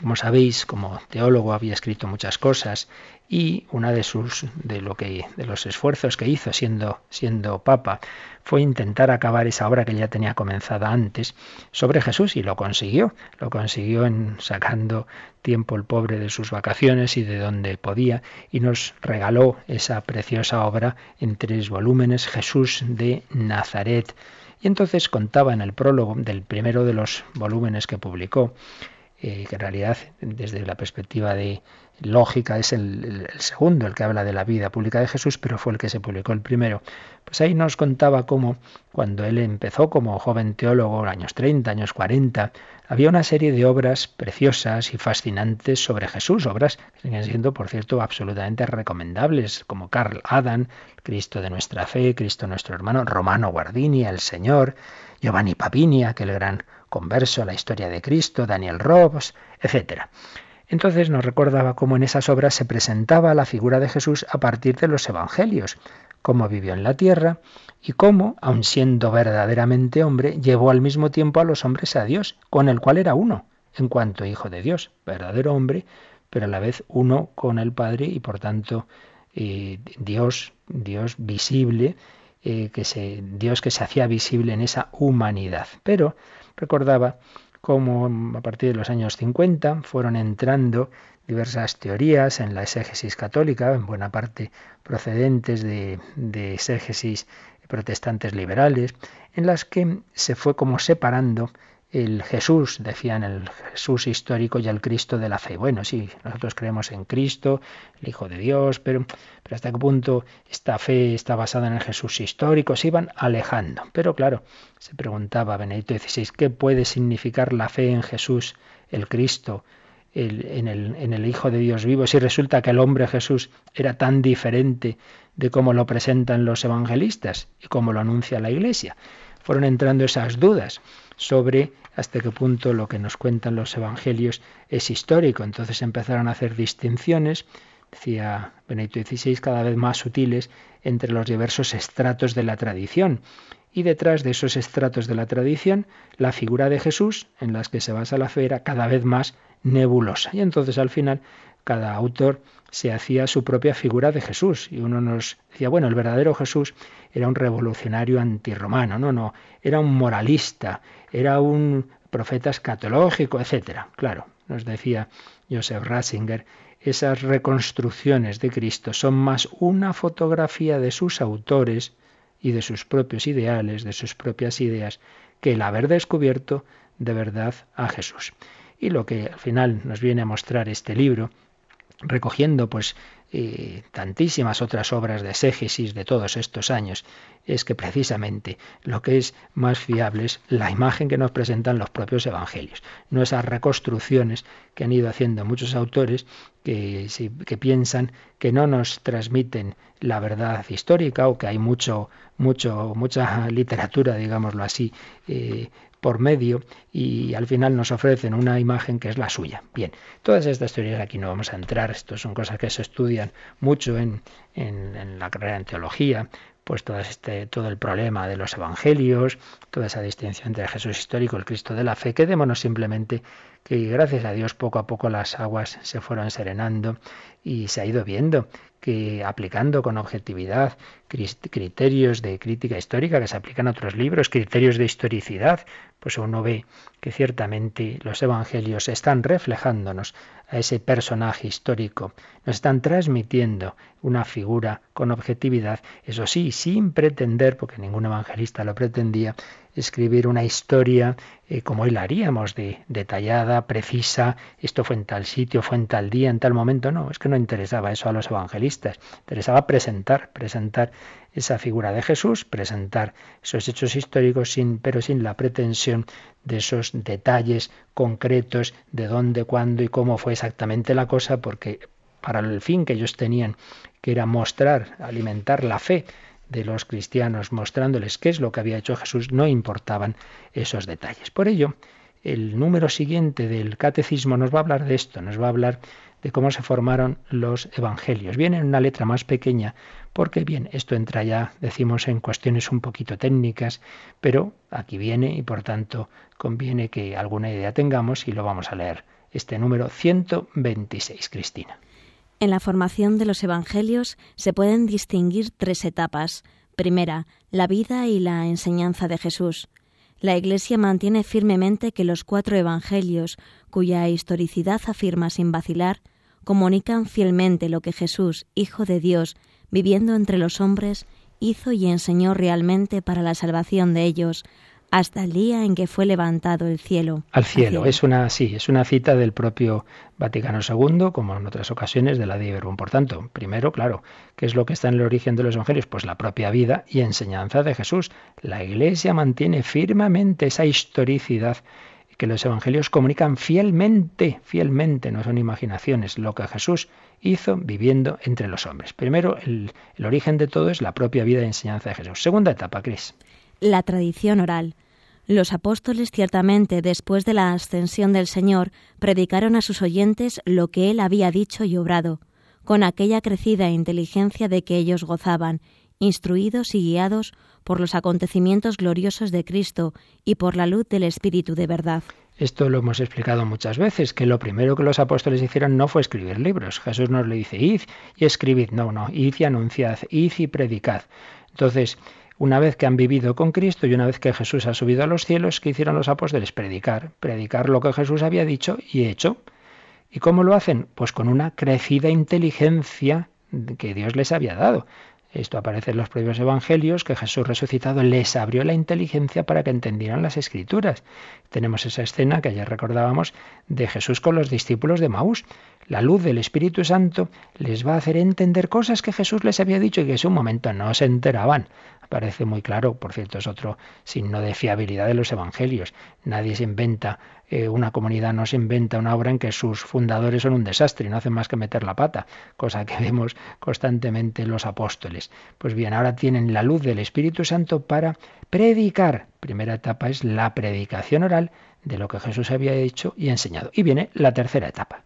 como sabéis, como teólogo había escrito muchas cosas y una de sus de lo que de los esfuerzos que hizo siendo siendo papa fue intentar acabar esa obra que ya tenía comenzada antes sobre Jesús y lo consiguió. Lo consiguió en sacando tiempo el pobre de sus vacaciones y de donde podía y nos regaló esa preciosa obra en tres volúmenes, Jesús de Nazaret. Y entonces contaba en el prólogo del primero de los volúmenes que publicó, eh, que en realidad desde la perspectiva de lógica es el, segundo, el que habla de la vida pública de Jesús, pero fue el que se publicó el primero. Pues ahí nos contaba cómo cuando él empezó como joven teólogo, años 30, años 40, había una serie de obras preciosas y fascinantes sobre Jesús, obras que siguen siendo, por cierto, absolutamente recomendables, como Carl Adam, Cristo de nuestra fe, Cristo nuestro hermano, Romano Guardini, el Señor, Giovanni Papini, aquel gran converso la historia de Cristo, Daniel Robs, etcétera. Entonces nos recordaba cómo en esas obras se presentaba la figura de Jesús a partir de los evangelios, cómo vivió en la tierra y cómo, aun siendo verdaderamente hombre, llevó al mismo tiempo a los hombres a Dios, con el cual era uno, en cuanto hijo de Dios, verdadero hombre, pero a la vez uno con el Padre y por tanto eh, Dios, Dios visible, eh, que se, Dios que se hacía visible en esa humanidad. Pero recordaba cómo a partir de los años 50 fueron entrando diversas teorías en la exégesis católica, en buena parte procedentes de, de exégesis protestantes liberales, en las que se fue como separando el Jesús, decían el Jesús histórico y el Cristo de la fe. Bueno, sí, nosotros creemos en Cristo, el Hijo de Dios, pero, pero hasta qué punto esta fe está basada en el Jesús histórico, se iban alejando. Pero claro, se preguntaba Benedicto XVI, ¿qué puede significar la fe en Jesús, el Cristo, en, el, en el Hijo de Dios vivo, si resulta que el hombre Jesús era tan diferente de cómo lo presentan los evangelistas y cómo lo anuncia la Iglesia? Fueron entrando esas dudas sobre hasta qué punto lo que nos cuentan los evangelios es histórico. Entonces empezaron a hacer distinciones, decía Benedicto XVI, cada vez más sutiles entre los diversos estratos de la tradición. y detrás de esos estratos de la tradición, la figura de Jesús, en las que se basa la fe, era cada vez más nebulosa. Y entonces al final cada autor se hacía su propia figura de Jesús. Y uno nos decía, bueno, el verdadero Jesús era un revolucionario antirromano, no, no, era un moralista, era un profeta escatológico, etc. Claro, nos decía Joseph Ratzinger, esas reconstrucciones de Cristo son más una fotografía de sus autores y de sus propios ideales, de sus propias ideas, que el haber descubierto de verdad a Jesús. Y lo que al final nos viene a mostrar este libro, recogiendo pues y tantísimas otras obras de exégesis de todos estos años, es que precisamente lo que es más fiable es la imagen que nos presentan los propios evangelios, no esas reconstrucciones que han ido haciendo muchos autores que, que piensan que no nos transmiten la verdad histórica o que hay mucho, mucho, mucha literatura, digámoslo así, eh, por medio y al final nos ofrecen una imagen que es la suya. Bien, todas estas teorías aquí no vamos a entrar, esto son cosas que se estudian mucho en, en, la carrera en teología, pues todo, este, todo el problema de los evangelios, toda esa distinción entre Jesús histórico y el Cristo de la fe. Quedémonos simplemente que gracias a Dios poco a poco las aguas se fueron serenando y se ha ido viendo que aplicando con objetividad criterios de crítica histórica que se aplican a otros libros, criterios de historicidad, pues uno ve que ciertamente los evangelios están reflejándonos a ese personaje histórico, nos están transmitiendo una figura con objetividad, eso sí, sin pretender, porque ningún evangelista lo pretendía, escribir una historia eh, como él haríamos, de, detallada, precisa, esto fue en tal sitio, fue en tal día, en tal momento. No, es que no interesaba eso a los evangelistas. Interesaba presentar, presentar esa figura de Jesús, presentar esos hechos históricos, sin, pero sin la pretensión de esos detalles concretos de dónde, cuándo y cómo fue exactamente la cosa, porque para el fin que ellos tenían, que era mostrar, alimentar la fe de los cristianos, mostrándoles qué es lo que había hecho Jesús, no importaban esos detalles. Por ello, el número siguiente del catecismo nos va a hablar de esto, nos va a hablar de cómo se formaron los evangelios. Viene en una letra más pequeña, porque bien, esto entra ya, decimos, en cuestiones un poquito técnicas, pero aquí viene y por tanto conviene que alguna idea tengamos y lo vamos a leer. Este número 126, Cristina. En la formación de los Evangelios se pueden distinguir tres etapas. Primera, la vida y la enseñanza de Jesús. La Iglesia mantiene firmemente que los cuatro Evangelios, cuya historicidad afirma sin vacilar, comunican fielmente lo que Jesús, Hijo de Dios, viviendo entre los hombres, hizo y enseñó realmente para la salvación de ellos, hasta el día en que fue levantado el cielo. Al cielo, es una sí, es una cita del propio Vaticano II, como en otras ocasiones de la de Por tanto, primero, claro, ¿qué es lo que está en el origen de los evangelios? Pues la propia vida y enseñanza de Jesús. La Iglesia mantiene firmemente esa historicidad que los evangelios comunican fielmente, fielmente, no son imaginaciones, lo que Jesús hizo viviendo entre los hombres. Primero, el, el origen de todo es la propia vida y enseñanza de Jesús. Segunda etapa, Cris. La tradición oral. Los apóstoles ciertamente, después de la ascensión del Señor, predicaron a sus oyentes lo que Él había dicho y obrado, con aquella crecida inteligencia de que ellos gozaban, instruidos y guiados por los acontecimientos gloriosos de Cristo y por la luz del Espíritu de verdad. Esto lo hemos explicado muchas veces, que lo primero que los apóstoles hicieron no fue escribir libros. Jesús nos le dice, id y escribid. No, no, id y anunciad, id y predicad. Entonces, una vez que han vivido con Cristo y una vez que Jesús ha subido a los cielos, ¿qué hicieron los apóstoles? Predicar, predicar lo que Jesús había dicho y hecho. ¿Y cómo lo hacen? Pues con una crecida inteligencia que Dios les había dado. Esto aparece en los propios evangelios, que Jesús resucitado les abrió la inteligencia para que entendieran las escrituras. Tenemos esa escena que ayer recordábamos de Jesús con los discípulos de Maús. La luz del Espíritu Santo les va a hacer entender cosas que Jesús les había dicho y que en su momento no se enteraban parece muy claro, por cierto, es otro signo de fiabilidad de los evangelios. Nadie se inventa, eh, una comunidad no se inventa una obra en que sus fundadores son un desastre y no hacen más que meter la pata, cosa que vemos constantemente los apóstoles. Pues bien, ahora tienen la luz del Espíritu Santo para predicar. Primera etapa es la predicación oral de lo que Jesús había hecho y enseñado. Y viene la tercera etapa.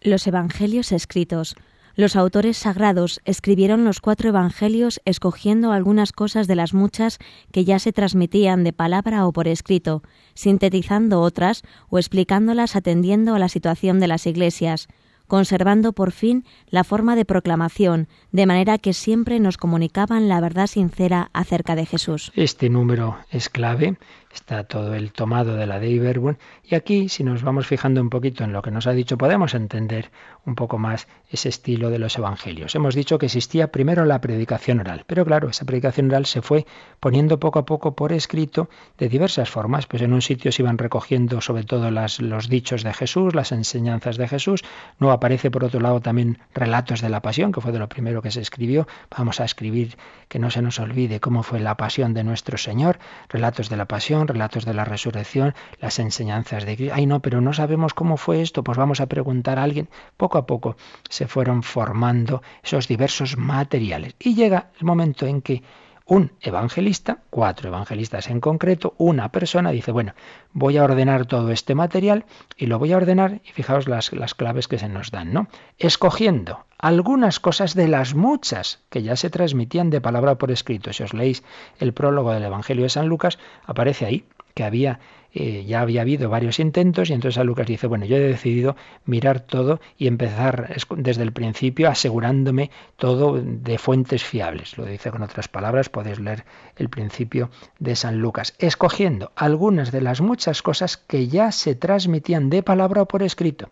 Los evangelios escritos Los autores sagrados escribieron los cuatro evangelios escogiendo algunas cosas de las muchas que ya se transmitían de palabra o por escrito, sintetizando otras o explicándolas atendiendo a la situación de las iglesias, conservando por fin la forma de proclamación, de manera que siempre nos comunicaban la verdad sincera acerca de Jesús. Este número es clave está todo el tomado de la de Iberbun. Y aquí, si nos vamos fijando un poquito en lo que nos ha dicho, podemos entender un poco más ese estilo de los evangelios. Hemos dicho que existía primero la predicación oral, pero claro, esa predicación oral se fue poniendo poco a poco por escrito de diversas formas. Pues en un sitio se iban recogiendo sobre todo los dichos de Jesús, las enseñanzas de Jesús. No aparece por otro lado también relatos de la pasión, que fue de lo primero que se escribió. Vamos a escribir que no se nos olvide cómo fue la pasión de nuestro Señor, relatos de la pasión relatos de la resurrección, las enseñanzas de Cristo. Ay, no, pero no sabemos cómo fue esto, pues vamos a preguntar a alguien. Poco a poco se fueron formando esos diversos materiales. Y llega el momento en que un evangelista, cuatro evangelistas en concreto, una persona dice, bueno, voy a ordenar todo este material y lo voy a ordenar, y fijaos las, las claves que se nos dan, ¿no? Escogiendo algunas cosas de las muchas que ya se transmitían de palabra por escrito. Si os leéis el prólogo del Evangelio de San Lucas, aparece ahí que había eh, ya había habido varios intentos y entonces San Lucas dice, bueno, yo he decidido mirar todo y empezar desde el principio asegurándome todo de fuentes fiables. Lo dice con otras palabras, podéis leer el principio de San Lucas, escogiendo algunas de las muchas cosas que ya se transmitían de palabra o por escrito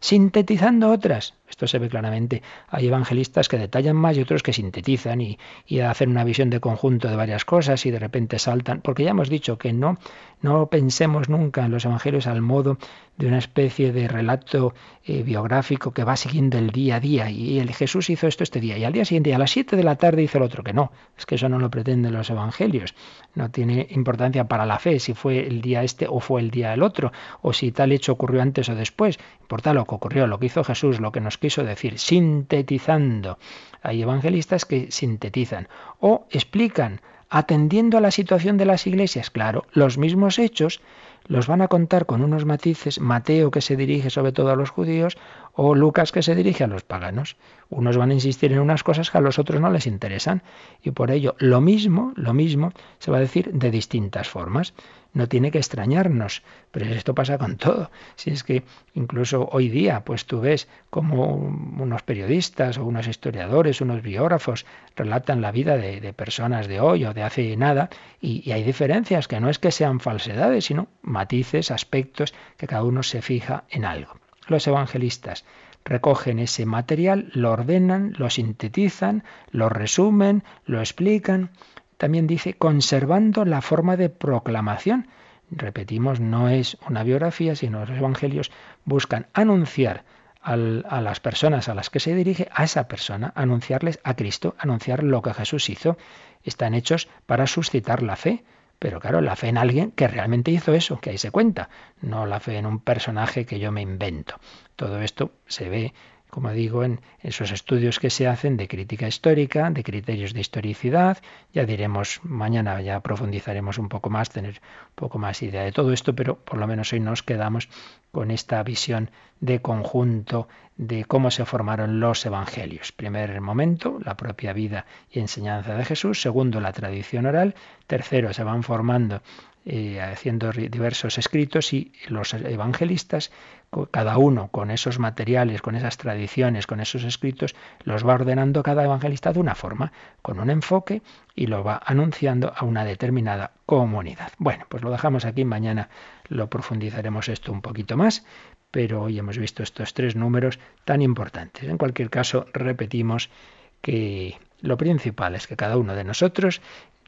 sintetizando otras. Esto se ve claramente. Hay evangelistas que detallan más y otros que sintetizan y, y, hacen una visión de conjunto de varias cosas y de repente saltan. Porque ya hemos dicho que no, no pensemos nunca en los evangelios al modo de una especie de relato eh, biográfico que va siguiendo el día a día. Y el Jesús hizo esto este día y al día siguiente, a las 7 de la tarde, hizo el otro. Que no, es que eso no lo pretenden los evangelios. No tiene importancia para la fe si fue el día este o fue el día el otro, o si tal hecho ocurrió antes o después. Importa lo que ocurrió, lo que hizo Jesús, lo que nos quiso decir, sintetizando. Hay evangelistas que sintetizan o explican atendiendo a la situación de las iglesias. Claro, los mismos hechos los van a contar con unos matices, Mateo que se dirige sobre todo a los judíos o Lucas que se dirige a los paganos. Unos van a insistir en unas cosas que a los otros no les interesan y por ello lo mismo, lo mismo se va a decir de distintas formas no tiene que extrañarnos, pero esto pasa con todo. Si es que incluso hoy día, pues tú ves como unos periodistas o unos historiadores, unos biógrafos relatan la vida de, personas de hoy o de hace nada y, y hay diferencias que no es que sean falsedades, sino matices, aspectos que cada uno se fija en algo. Los evangelistas recogen ese material, lo ordenan, lo sintetizan, lo resumen, lo explican también dice conservando la forma de proclamación. Repetimos, no es una biografía, sino los evangelios buscan anunciar a las personas a las que se dirige, a esa persona, anunciarles a Cristo, anunciar lo que Jesús hizo. Están hechos para suscitar la fe. Pero claro, la fe en alguien que realmente hizo eso, que ahí se cuenta, no la fe en un personaje que yo me invento. Todo esto se ve como digo, en esos estudios que se hacen de crítica histórica, de criterios de historicidad. Ya diremos, mañana ya profundizaremos un poco más, tener un poco más idea de todo esto, pero por lo menos hoy nos quedamos con esta visión de conjunto de cómo se formaron los evangelios. Primer momento, la propia vida y enseñanza de Jesús. Segundo, la tradición oral. Tercero, se van formando eh, haciendo diversos escritos y los evangelistas, cada uno con esos materiales, con esas tradiciones, con esos escritos, los va ordenando cada evangelista de una forma, con un enfoque y lo va anunciando a una determinada comunidad. Bueno, pues lo dejamos aquí, mañana lo profundizaremos esto un poquito más, pero hoy hemos visto estos tres números tan importantes. En cualquier caso, repetimos que lo principal es que cada uno de nosotros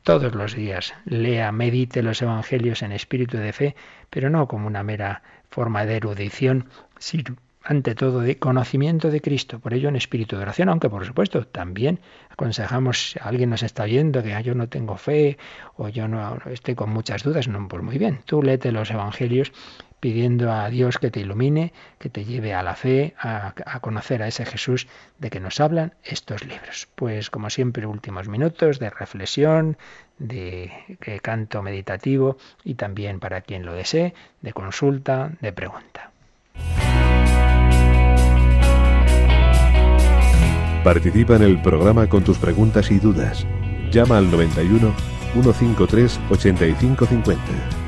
todos los días. Lea, medite los Evangelios en espíritu de fe, pero no como una mera forma de erudición, sino ante todo de conocimiento de Cristo, por ello en espíritu de oración, aunque por supuesto también aconsejamos, si alguien nos está oyendo que ah, yo no tengo fe o yo no, estoy con muchas dudas, no, pues muy bien, tú léete los evangelios pidiendo a Dios que te ilumine, que te lleve a la fe, a, conocer a ese Jesús de que nos hablan estos libros. Pues como siempre, últimos minutos de reflexión, de, de canto meditativo y también para quien lo desee, de consulta, de pregunta. Participa en el programa con tus preguntas y dudas. Llama al 91 153 8550.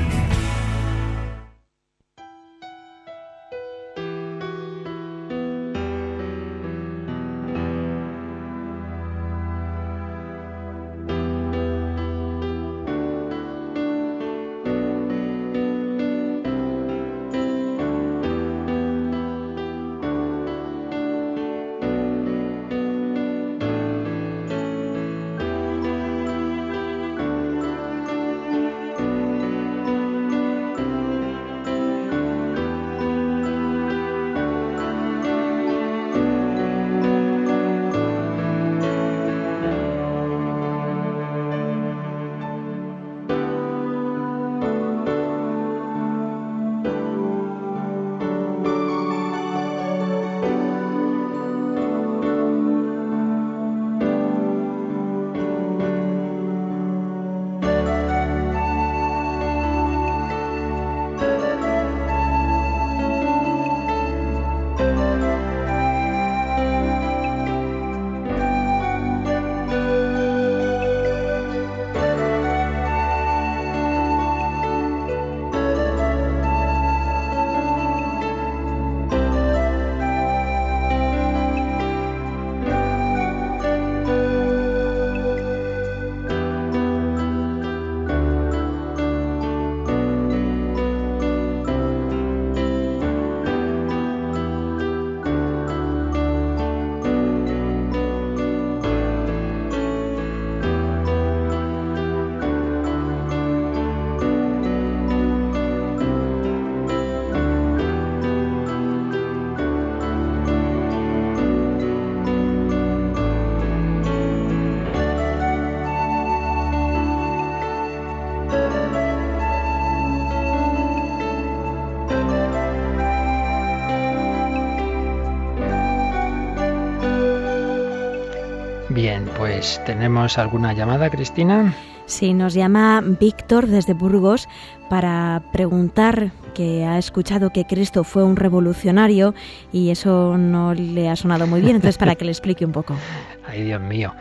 Pues, ¿tenemos alguna llamada, Cristina? Sí, nos llama Víctor desde Burgos para preguntar que ha escuchado que Cristo fue un revolucionario y eso no le ha sonado muy bien, entonces para que le explique un poco. Ay, Dios mío,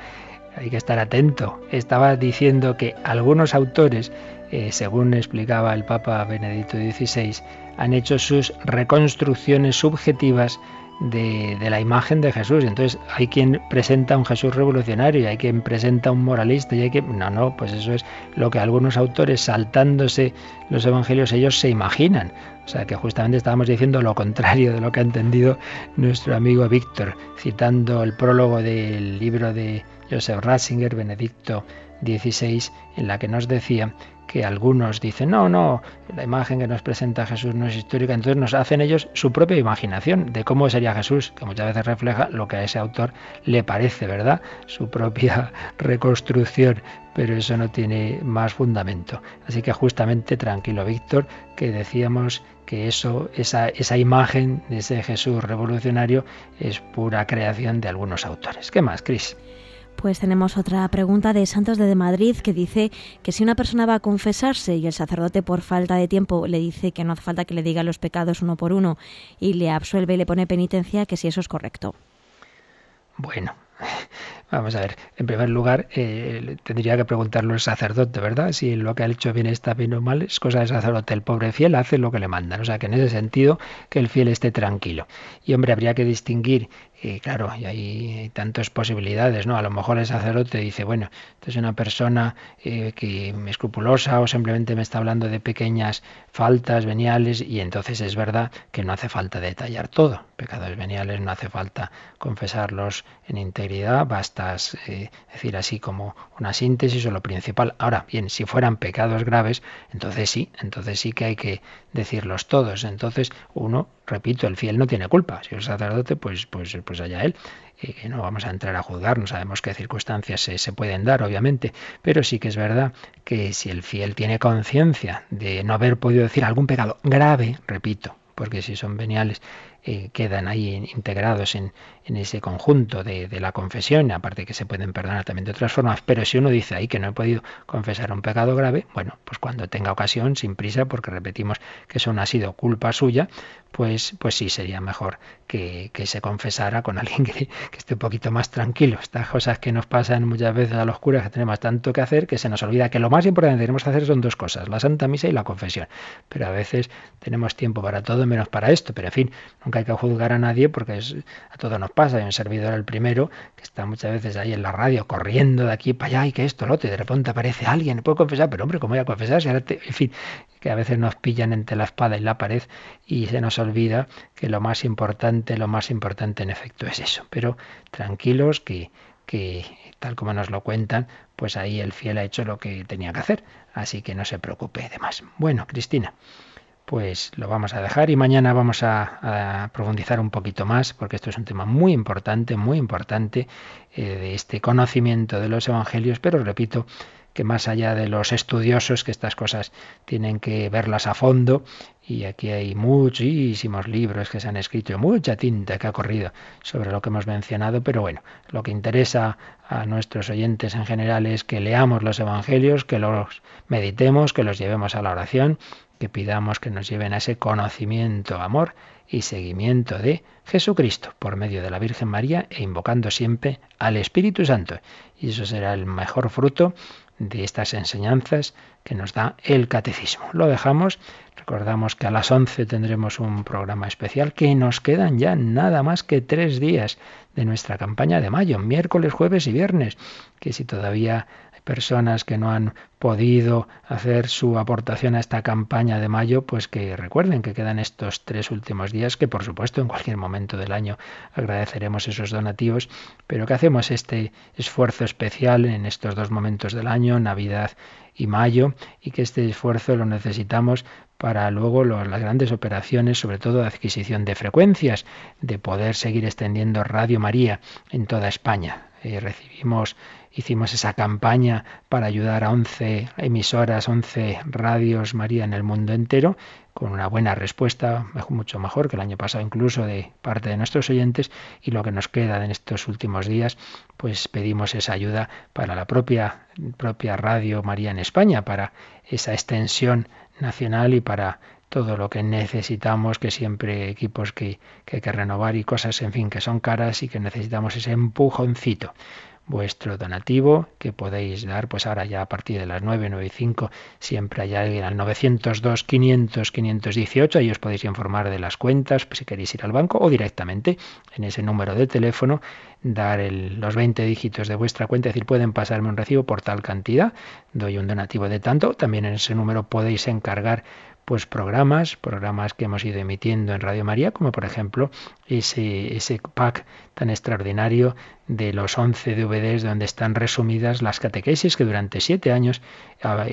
hay que estar atento. Estaba diciendo que algunos autores, eh, según explicaba el Papa Benedicto XVI, han hecho sus reconstrucciones subjetivas de, la imagen de Jesús. Entonces hay quien presenta un Jesús revolucionario y hay quien presenta un moralista y hay que... No, no, pues eso es lo que algunos autores saltándose los evangelios ellos se imaginan. O sea que justamente estábamos diciendo lo contrario de lo que ha entendido nuestro amigo Víctor, citando el prólogo del libro de Joseph Ratzinger, Benedicto XVI, en la que nos decía que algunos dicen, no, no, la imagen que nos presenta Jesús no es histórica, entonces nos hacen ellos su propia imaginación de cómo sería Jesús, que muchas veces refleja lo que a ese autor le parece, ¿verdad? Su propia reconstrucción, pero eso no tiene más fundamento. Así que justamente tranquilo, Víctor, que decíamos que eso, esa, esa imagen de ese Jesús revolucionario es pura creación de algunos autores. ¿Qué más, Cris? Pues tenemos otra pregunta de Santos de Madrid que dice que si una persona va a confesarse y el sacerdote por falta de tiempo le dice que no hace falta que le diga los pecados uno por uno y le absuelve y le pone penitencia, que si eso es correcto. Bueno, Vamos a ver, en primer lugar, eh, tendría que preguntarlo el sacerdote, ¿verdad? Si lo que ha hecho bien está bien o mal, es cosa del sacerdote. El pobre fiel hace lo que le mandan. O sea, que en ese sentido, que el fiel esté tranquilo. Y hombre, habría que distinguir y claro, y hay, tantas posibilidades, ¿no? A lo mejor el sacerdote dice, bueno, es una persona eh, que escrupulosa o simplemente me está hablando de pequeñas faltas veniales y entonces es verdad que no hace falta detallar todo. Pecados veniales no hace falta confesarlos en integridad, basta eh, decir así como una síntesis o lo principal. Ahora, bien, si fueran pecados graves, entonces sí, entonces sí que hay que decirlos todos. Entonces uno, repito, el fiel no tiene culpa. Si es sacerdote, pues, pues, pues allá él. No vamos a entrar a juzgar, no sabemos qué circunstancias se pueden dar, obviamente, pero sí que es verdad que si el fiel tiene conciencia de no haber podido decir algún pecado grave, repito, porque si son veniales eh, quedan ahí integrados en, ese conjunto de, de, la confesión, aparte que se pueden perdonar también de otras formas, pero si uno dice ahí que no he podido confesar un pecado grave, bueno, pues cuando tenga ocasión, sin prisa, porque repetimos que eso no ha sido culpa suya, pues, pues sí sería mejor que, que se confesara con alguien que, que, esté un poquito más tranquilo. Estas cosas que nos pasan muchas veces a los curas, que tenemos tanto que hacer, que se nos olvida que lo más importante que tenemos que hacer son dos cosas, la Santa Misa y la confesión. Pero a veces tenemos tiempo para todo menos para esto, pero en fin, nunca hay que juzgar a nadie porque es, a todo nos pasa. Hay un servidor el primero que está muchas veces ahí en la radio corriendo de aquí para allá y que esto, lo otro, y de repente aparece alguien, puedo confesar, pero hombre, ¿cómo voy a confesar? Si ahora En fin, que a veces nos pillan entre la espada y la pared y se nos olvida que lo más importante, lo más importante en efecto es eso. Pero tranquilos que, que tal como nos lo cuentan, pues ahí el fiel ha hecho lo que tenía que hacer. Así que no se preocupe de más. Bueno, Cristina pues lo vamos a dejar y mañana vamos a, a, profundizar un poquito más, porque esto es un tema muy importante, muy importante, eh, de este conocimiento de los evangelios, pero repito que más allá de los estudiosos, que estas cosas tienen que verlas a fondo, y aquí hay muchísimos libros que se han escrito, mucha tinta que ha corrido sobre lo que hemos mencionado, pero bueno, lo que interesa a nuestros oyentes en general es que leamos los evangelios, que los meditemos, que los llevemos a la oración que pidamos que nos lleven a ese conocimiento, amor y seguimiento de Jesucristo por medio de la Virgen María e invocando siempre al Espíritu Santo. Y eso será el mejor fruto de estas enseñanzas que nos da el catecismo. Lo dejamos, recordamos que a las 11 tendremos un programa especial que nos quedan ya nada más que tres días de nuestra campaña de mayo, miércoles, jueves y viernes, que si todavía personas que no han podido hacer su aportación a esta campaña de mayo, pues que recuerden que quedan estos tres últimos días, que por supuesto en cualquier momento del año agradeceremos esos donativos, pero que hacemos este esfuerzo especial en estos dos momentos del año, Navidad y mayo, y que este esfuerzo lo necesitamos para luego las grandes operaciones, sobre todo de adquisición de frecuencias, de poder seguir extendiendo Radio María en toda España. Eh, recibimos hicimos esa campaña para ayudar a 11 emisoras, 11 radios María en el mundo entero, con una buena respuesta, mucho mejor que el año pasado incluso de parte de nuestros oyentes, y lo que nos queda en estos últimos días, pues pedimos esa ayuda para la propia, propia Radio María en España, para esa extensión nacional y para todo lo que necesitamos, que siempre equipos que, que, hay que renovar y cosas, en fin, que son caras y que necesitamos ese empujoncito vuestro donativo que podéis dar pues ahora ya a partir de las 9, 9 y 5 siempre hay alguien al 902 500 518 ahí os podéis informar de las cuentas si queréis ir al banco o directamente en ese número de teléfono dar los 20 dígitos de vuestra cuenta, es decir, pueden pasarme un recibo por tal cantidad, doy un donativo de tanto, también en ese número podéis encargar pues programas, programas que hemos ido emitiendo en Radio María, como por ejemplo ese, ese pack tan extraordinario de los 11 DVDs donde están resumidas las catequesis que durante siete años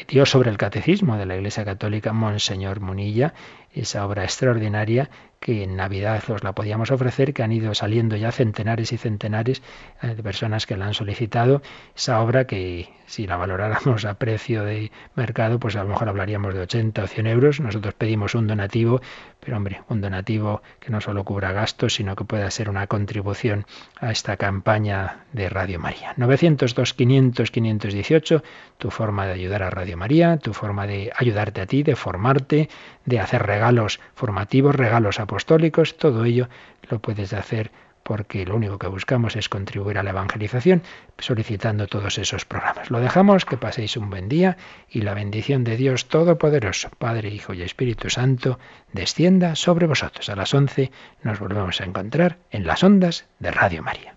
dio sobre el catecismo de la Iglesia Católica Monseñor Munilla, esa obra extraordinaria que en Navidad os la podíamos ofrecer, que han ido saliendo ya centenares y centenares eh, de personas que la han solicitado. Esa obra que si la valoráramos a precio de mercado, pues a lo mejor hablaríamos de 80 o 100 euros. Nosotros pedimos un donativo, pero hombre, un donativo que no solo cubra gastos, sino que pueda ser una contribución a esta campaña de Radio María. 902 500 518, tu forma de ayudar a Radio María, tu forma de ayudarte a ti, de formarte, de hacer regalos formativos, regalos apostólicos, todo ello lo puedes hacer porque lo único que buscamos es contribuir a la evangelización solicitando todos esos programas. Lo dejamos, que paséis un buen día y la bendición de Dios Todopoderoso, Padre, Hijo y Espíritu Santo, descienda sobre vosotros. A las 11 nos volvemos a encontrar en las ondas de Radio María.